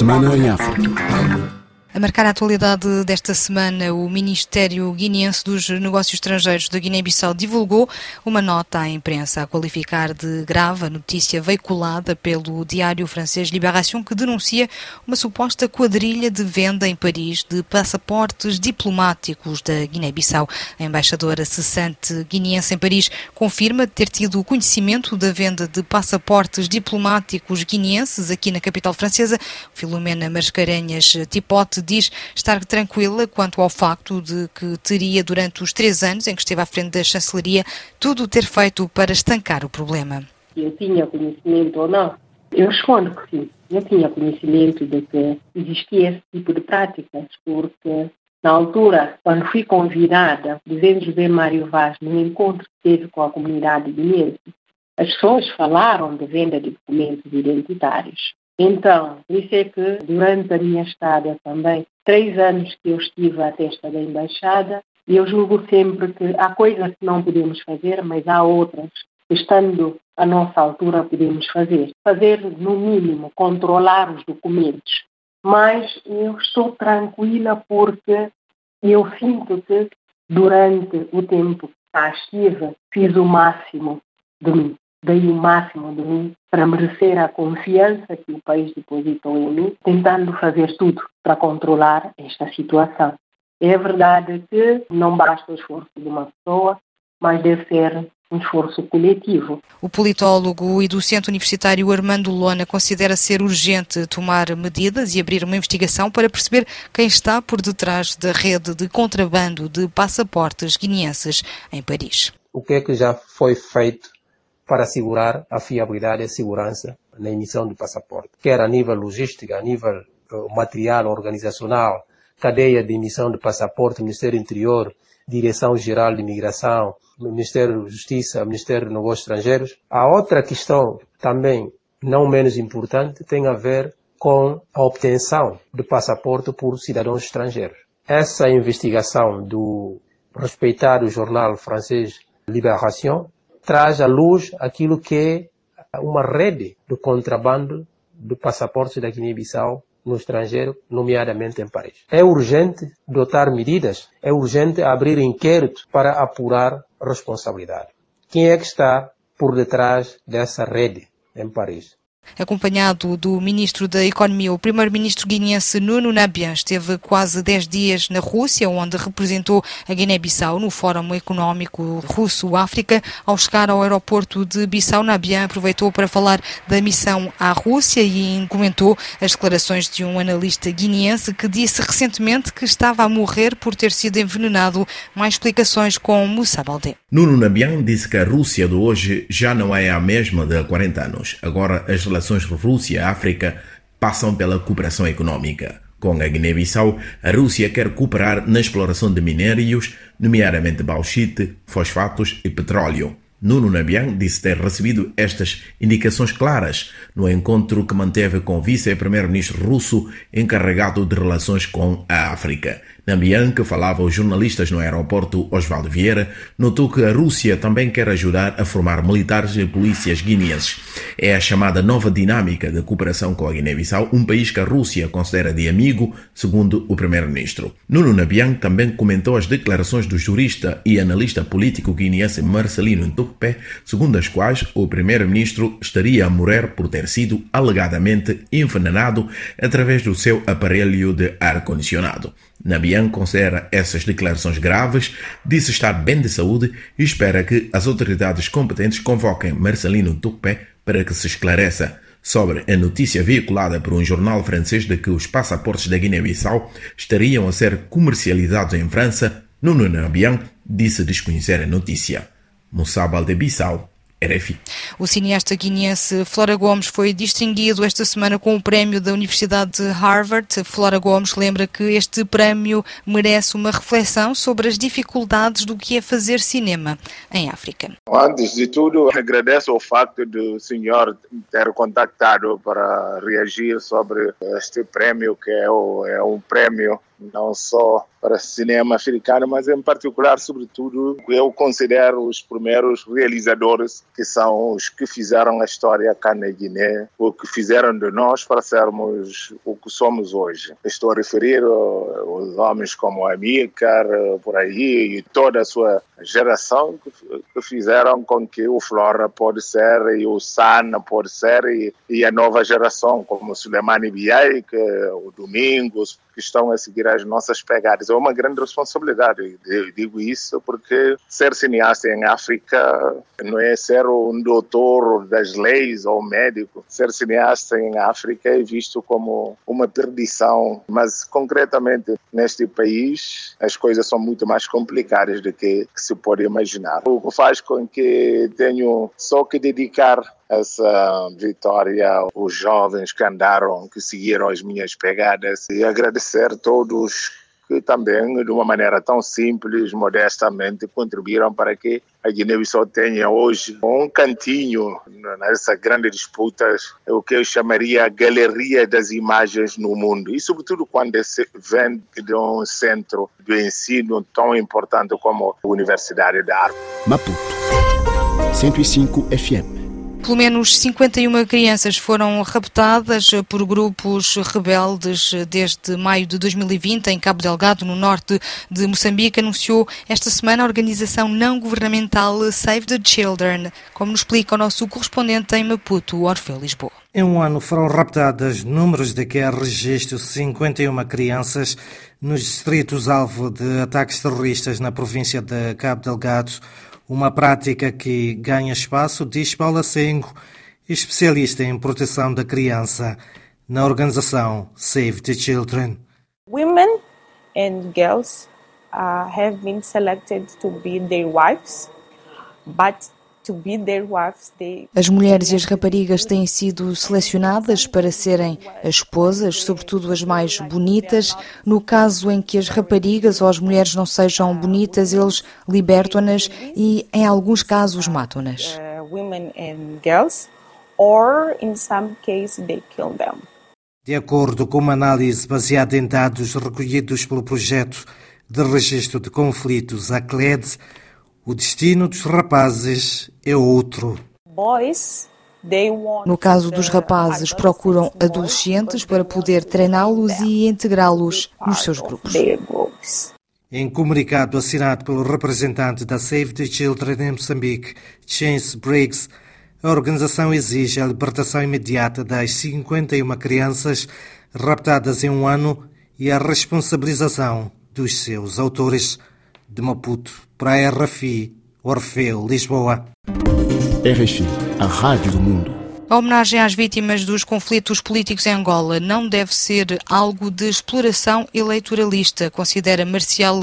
semana em África. A marcar a atualidade desta semana, o Ministério Guineense dos Negócios Estrangeiros da Guiné-Bissau divulgou uma nota à imprensa a qualificar de grave a notícia veiculada pelo diário francês Libération que denuncia uma suposta quadrilha de venda em Paris de passaportes diplomáticos da Guiné-Bissau. A embaixadora cessante guineense em Paris confirma ter tido conhecimento da venda de passaportes diplomáticos guineenses aqui na capital francesa. Filomena Mascarenhas Tipote diz estar tranquila quanto ao facto de que teria, durante os três anos em que esteve à frente da chancelaria, tudo ter feito para estancar o problema. Eu tinha conhecimento ou não? Eu respondo que sim. Eu tinha conhecimento de que existia esse tipo de práticas, porque na altura, quando fui convidada, o presidente José Mário Vaz, num encontro que teve com a comunidade guineense, as pessoas falaram de venda de documentos identitários. Então, por isso é que durante a minha estada também, três anos que eu estive à testa da embaixada, eu julgo sempre que há coisas que não podemos fazer, mas há outras que, estando à nossa altura, podemos fazer. Fazer, no mínimo, controlar os documentos. Mas eu estou tranquila porque eu sinto que, durante o tempo que cá estive, fiz o máximo de mim dei o máximo de mim para merecer a confiança que o país depositou em mim, tentando fazer tudo para controlar esta situação. É verdade que não basta o esforço de uma pessoa, mas deve ser um esforço coletivo. O politólogo e docente universitário Armando Lona considera ser urgente tomar medidas e abrir uma investigação para perceber quem está por detrás da rede de contrabando de passaportes guineenses em Paris. O que é que já foi feito para assegurar a fiabilidade e segurança na emissão do passaporte, quer a nível logístico, a nível uh, material, organizacional, cadeia de emissão de passaporte, Ministério Interior, Direção-Geral de Imigração, Ministério da Justiça, Ministério dos Negócios Estrangeiros. A outra questão, também não menos importante, tem a ver com a obtenção de passaporte por cidadãos estrangeiros. Essa investigação do respeitado jornal francês Libération traz à luz aquilo que é uma rede de contrabando de passaportes da Guiné-Bissau no estrangeiro, nomeadamente em Paris. É urgente dotar medidas, é urgente abrir inquérito para apurar responsabilidade. Quem é que está por detrás dessa rede em Paris? Acompanhado do Ministro da Economia. O primeiro-ministro guineense Nuno Nabian esteve quase 10 dias na Rússia, onde representou a Guiné-Bissau no Fórum Económico Russo-África. Ao chegar ao aeroporto de Bissau, Nabian aproveitou para falar da missão à Rússia e comentou as declarações de um analista guineense que disse recentemente que estava a morrer por ter sido envenenado. Mais explicações com Moussa Baldé. Nuno Nabian disse que a Rússia de hoje já não é a mesma de há 40 anos. Agora as relações Rússia-África passam pela cooperação econômica. Com a Guiné-Bissau, a Rússia quer cooperar na exploração de minérios, nomeadamente bauxite, fosfatos e petróleo. Nuno Nabian disse ter recebido estas indicações claras no encontro que manteve com o vice-primeiro-ministro russo encarregado de relações com a África. Nambian, que falava aos jornalistas no aeroporto Osvaldo Vieira, notou que a Rússia também quer ajudar a formar militares e polícias guineenses. É a chamada nova dinâmica de cooperação com a Guiné-Bissau, um país que a Rússia considera de amigo, segundo o primeiro-ministro. Nuno Nabian também comentou as declarações do jurista e analista político guineense Marcelino Ntukpe, segundo as quais o primeiro-ministro estaria a morrer por ter sido alegadamente envenenado através do seu aparelho de ar-condicionado. Nabian considera essas declarações graves, disse estar bem de saúde e espera que as autoridades competentes convoquem Marcelino Tupé para que se esclareça sobre a notícia veiculada por um jornal francês de que os passaportes da Guiné-Bissau estariam a ser comercializados em França. Nuno Nabian disse desconhecer a notícia. Moussa Bissau RFI. O cineasta guineense Flora Gomes foi distinguido esta semana com o prémio da Universidade de Harvard. Flora Gomes lembra que este prémio merece uma reflexão sobre as dificuldades do que é fazer cinema em África. Antes de tudo, agradeço o facto do senhor ter contactado para reagir sobre este prémio, que é, é um prémio não só para cinema africano, mas em particular, sobretudo, eu considero os primeiros realizadores que são os que fizeram a história cá na Guiné, o que fizeram de nós para sermos o que somos hoje. Estou a referir os homens como Amílcar, por aí, e toda a sua geração que, que fizeram com que o Flora pode ser e o Sana pode ser e, e a nova geração como Suleimani Biai, que, o Domingos, que estão a seguir as nossas pegadas. É uma grande responsabilidade. Eu digo isso porque ser cineasta em África não é ser um doutor das leis ou médico. Ser cineasta em África é visto como uma perdição, mas concretamente neste país as coisas são muito mais complicadas do que, se pode imaginar. O que faz com que tenho só que dedicar essa vitória os jovens que andaram, que seguiram as minhas pegadas e agradecer a todos que também, de uma maneira tão simples, modestamente, contribuíram para que a Guiné-Bissau tenha hoje um cantinho nessa grande disputa, o que eu chamaria a galeria das imagens no mundo. E, sobretudo, quando vem de um centro de ensino tão importante como a Universidade da Arte. Maputo, 105 FM. Pelo menos 51 crianças foram raptadas por grupos rebeldes desde maio de 2020 em Cabo Delgado, no norte de Moçambique, anunciou esta semana a organização não governamental Save the Children, como nos explica o nosso correspondente em Maputo, Orfeu Lisboa. Em um ano foram raptadas, números de que há registro, 51 crianças nos distritos alvo de ataques terroristas na província de Cabo Delgado uma prática que ganha espaço, diz Paula Sengo, especialista em proteção da criança na organização Save the Children. Women and girls uh, have been selected to be their wives, but as mulheres e as raparigas têm sido selecionadas para serem as esposas, sobretudo as mais bonitas. No caso em que as raparigas ou as mulheres não sejam bonitas, eles libertam-nas e, em alguns casos, matam-nas. De acordo com uma análise baseada em dados recolhidos pelo projeto de registro de conflitos ACLED, o destino dos rapazes é outro. No caso dos rapazes, procuram adolescentes para poder treiná-los e integrá-los nos seus grupos. Em comunicado assinado pelo representante da Save the Children em Moçambique, Chance Briggs, a organização exige a libertação imediata das 51 crianças raptadas em um ano e a responsabilização dos seus autores de Maputo para a RFI, Orfeu, Lisboa. RFI, a Rádio do Mundo. A homenagem às vítimas dos conflitos políticos em Angola não deve ser algo de exploração eleitoralista, considera Marcial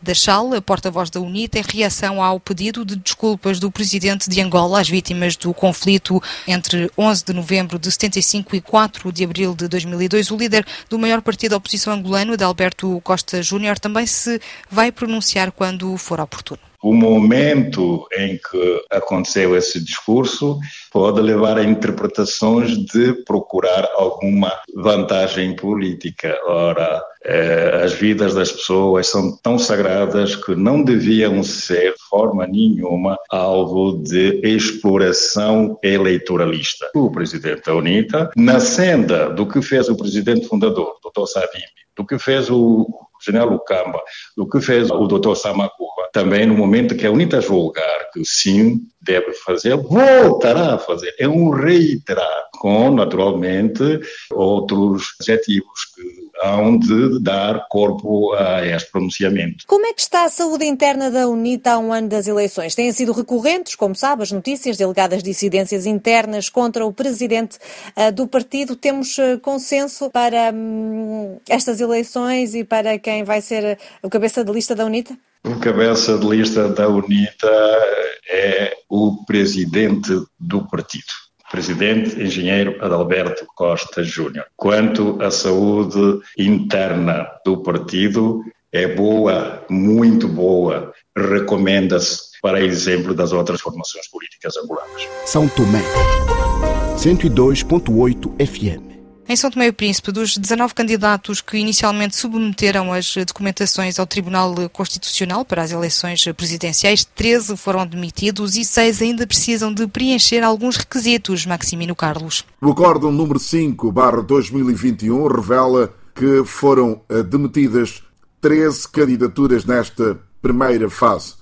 Dachal, porta-voz da UNITA, em reação ao pedido de desculpas do presidente de Angola às vítimas do conflito entre 11 de novembro de 75 e 4 de abril de 2002. O líder do maior partido da oposição angolano, Adalberto Costa Júnior, também se vai pronunciar quando for oportuno. O momento em que aconteceu esse discurso pode levar a interpretações de procurar alguma vantagem política. Ora, eh, as vidas das pessoas são tão sagradas que não deviam ser, de forma nenhuma, alvo de exploração eleitoralista. O presidente da UNITA, na senda do que fez o presidente fundador, Dr. Savimbi, do que fez o general Lucamba, do que fez o Dr. Samakuba, também no momento que a UNITA julgar que sim deve fazer, voltará a fazer. É um reiterar, com naturalmente outros adjetivos que hão de dar corpo a este pronunciamento. Como é que está a saúde interna da UNITA a um ano das eleições? Têm sido recorrentes, como sabe, as notícias de alegadas dissidências internas contra o presidente uh, do partido. Temos uh, consenso para um, estas eleições e para quem vai ser o cabeça de lista da UNITA? O cabeça de lista da UNITA é o presidente do partido presidente engenheiro Adalberto Costa Júnior. Quanto à saúde interna do partido, é boa, muito boa. Recomenda-se para exemplo das outras formações políticas angolanas. São Tomé, 102.8 FM. Em São Tomé e Príncipe, dos 19 candidatos que inicialmente submeteram as documentações ao Tribunal Constitucional para as eleições presidenciais, 13 foram demitidos e 6 ainda precisam de preencher alguns requisitos. Maximino Carlos. O acórdão número 5, barra 2021, revela que foram eh, demitidas 13 candidaturas nesta primeira fase.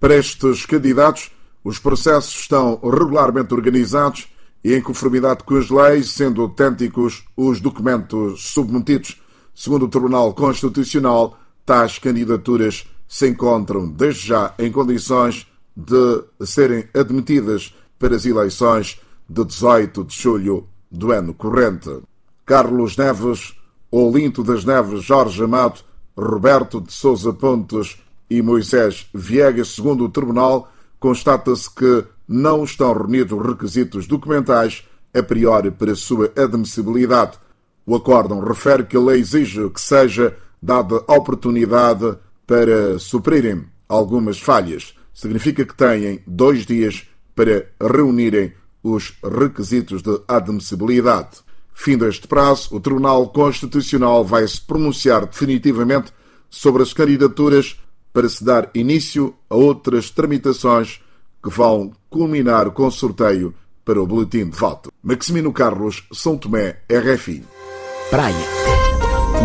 Para estes candidatos, os processos estão regularmente organizados e em conformidade com as leis, sendo autênticos os documentos submetidos. Segundo o Tribunal Constitucional, tais candidaturas se encontram desde já em condições de serem admitidas para as eleições de 18 de julho do ano corrente. Carlos Neves, Olinto das Neves, Jorge Amado, Roberto de Souza Pontes e Moisés Viegas, segundo o Tribunal, constata-se que não estão reunidos requisitos documentais a priori para sua admissibilidade. O acórdão refere que a lei exige que seja dada oportunidade para suprirem algumas falhas. Significa que têm dois dias para reunirem os requisitos de admissibilidade. Fim deste prazo, o Tribunal Constitucional vai se pronunciar definitivamente sobre as candidaturas para se dar início a outras tramitações que vão culminar com sorteio para o boletim de voto. Maximino Carlos, São Tomé, RFI. Praia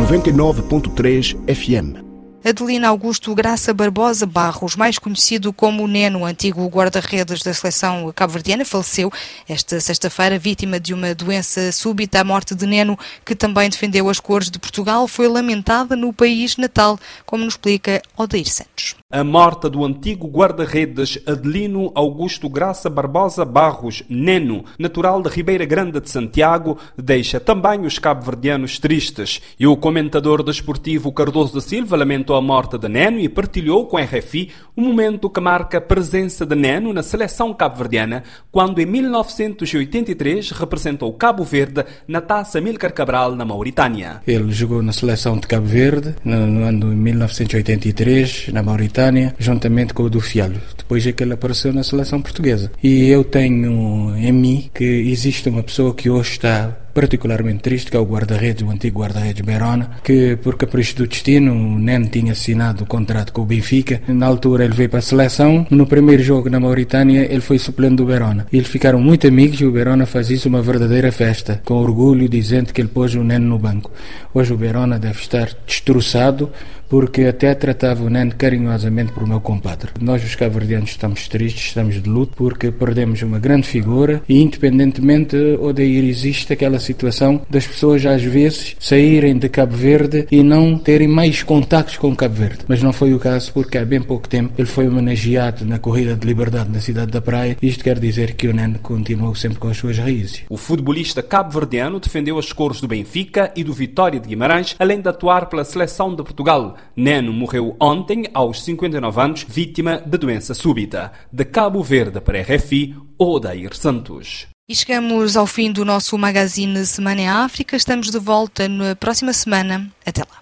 99.3 FM. Adelina Augusto Graça Barbosa Barros, mais conhecido como Neno, antigo guarda-redes da seleção cabo-verdiana, faleceu esta sexta-feira vítima de uma doença súbita. A morte de Neno, que também defendeu as cores de Portugal, foi lamentada no país natal, como nos explica Odair Santos. A morte do antigo guarda-redes Adelino Augusto Graça Barbosa Barros, Neno, natural de Ribeira Grande de Santiago, deixa também os cabo-verdianos tristes. E o comentador desportivo Cardoso da Silva lamentou a morte de Neno e partilhou com a RFI um momento que marca a presença de Neno na seleção cabo-verdiana, quando em 1983 representou Cabo Verde na Taça Milcar Cabral na Mauritânia. Ele jogou na seleção de Cabo Verde no ano de 1983 na Mauritânia juntamente com o do Fialho. Depois é que ele apareceu na seleção portuguesa. E eu tenho em mim que existe uma pessoa que hoje está particularmente triste, que é o guarda-redes, o antigo guarda-redes Berona, que por capricho do destino, o Nen tinha assinado o contrato com o Benfica. Na altura ele veio para a seleção. No primeiro jogo na Mauritânia, ele foi suplente do Berona. Eles ficaram muito amigos e o Berona faz isso uma verdadeira festa, com orgulho, dizendo que ele pôs o Nen no banco. Hoje o Berona deve estar destroçado, porque até tratava o Nen carinhosamente por meu compadre. Nós, os cabo-verdianos, estamos tristes, estamos de luto, porque perdemos uma grande figura e, independentemente, Odeir existe aquela situação das pessoas às vezes saírem de Cabo Verde e não terem mais contactos com Cabo Verde. Mas não foi o caso porque há bem pouco tempo ele foi homenageado na corrida de liberdade na cidade da Praia. Isto quer dizer que o Nen continuou sempre com as suas raízes. O futebolista cabo-verdiano defendeu as cores do Benfica e do Vitória de Guimarães, além de atuar pela seleção de Portugal. Neno morreu ontem, aos 59 anos, vítima de doença súbita. De Cabo Verde para RFI, Odair Santos. E chegamos ao fim do nosso magazine Semana em África. Estamos de volta na próxima semana. Até lá.